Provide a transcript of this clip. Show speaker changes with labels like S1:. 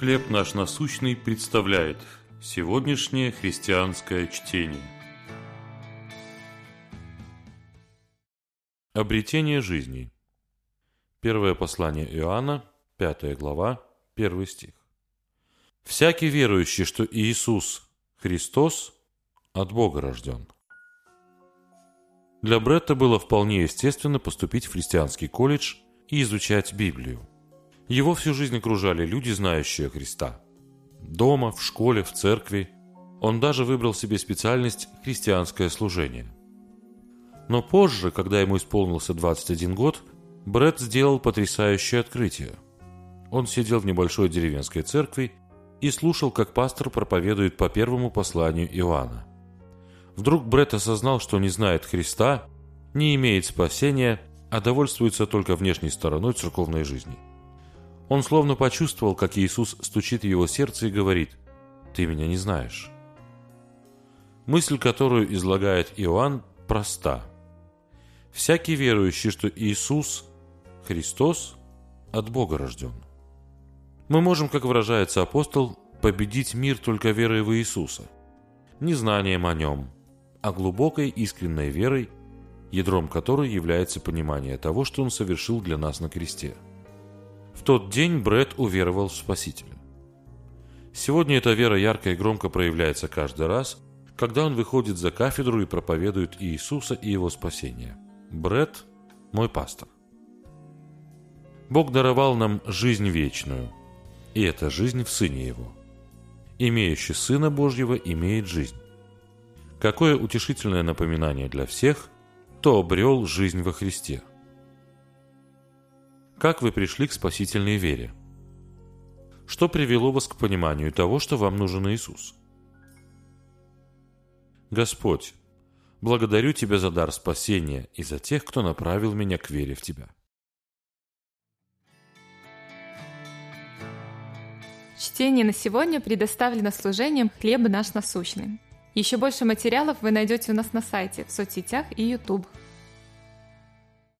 S1: «Хлеб наш насущный» представляет сегодняшнее христианское чтение. Обретение жизни. Первое послание Иоанна, 5 глава, 1 стих. «Всякий верующий, что Иисус Христос от Бога рожден». Для Бретта было вполне естественно поступить в христианский колледж и изучать Библию. Его всю жизнь окружали люди, знающие Христа. Дома, в школе, в церкви. Он даже выбрал себе специальность «христианское служение». Но позже, когда ему исполнился 21 год, Бретт сделал потрясающее открытие. Он сидел в небольшой деревенской церкви и слушал, как пастор проповедует по первому посланию Иоанна. Вдруг Бретт осознал, что не знает Христа, не имеет спасения, а довольствуется только внешней стороной церковной жизни – он словно почувствовал, как Иисус стучит в его сердце и говорит «Ты меня не знаешь». Мысль, которую излагает Иоанн, проста. Всякий верующий, что Иисус, Христос, от Бога рожден. Мы можем, как выражается апостол, победить мир только верой в Иисуса. Не знанием о Нем, а глубокой искренней верой, ядром которой является понимание того, что Он совершил для нас на кресте – в тот день Бред уверовал в Спасителя. Сегодня эта вера ярко и громко проявляется каждый раз, когда он выходит за кафедру и проповедует Иисуса и его спасение. Бред – мой пастор. Бог даровал нам жизнь вечную, и эта жизнь в Сыне Его. Имеющий Сына Божьего имеет жизнь. Какое утешительное напоминание для всех, кто обрел жизнь во Христе – как вы пришли к спасительной вере? Что привело вас к пониманию того, что вам нужен Иисус? Господь, благодарю Тебя за дар спасения и за тех, кто направил меня к вере в Тебя.
S2: Чтение на сегодня предоставлено служением «Хлеб наш насущный». Еще больше материалов вы найдете у нас на сайте, в соцсетях и YouTube.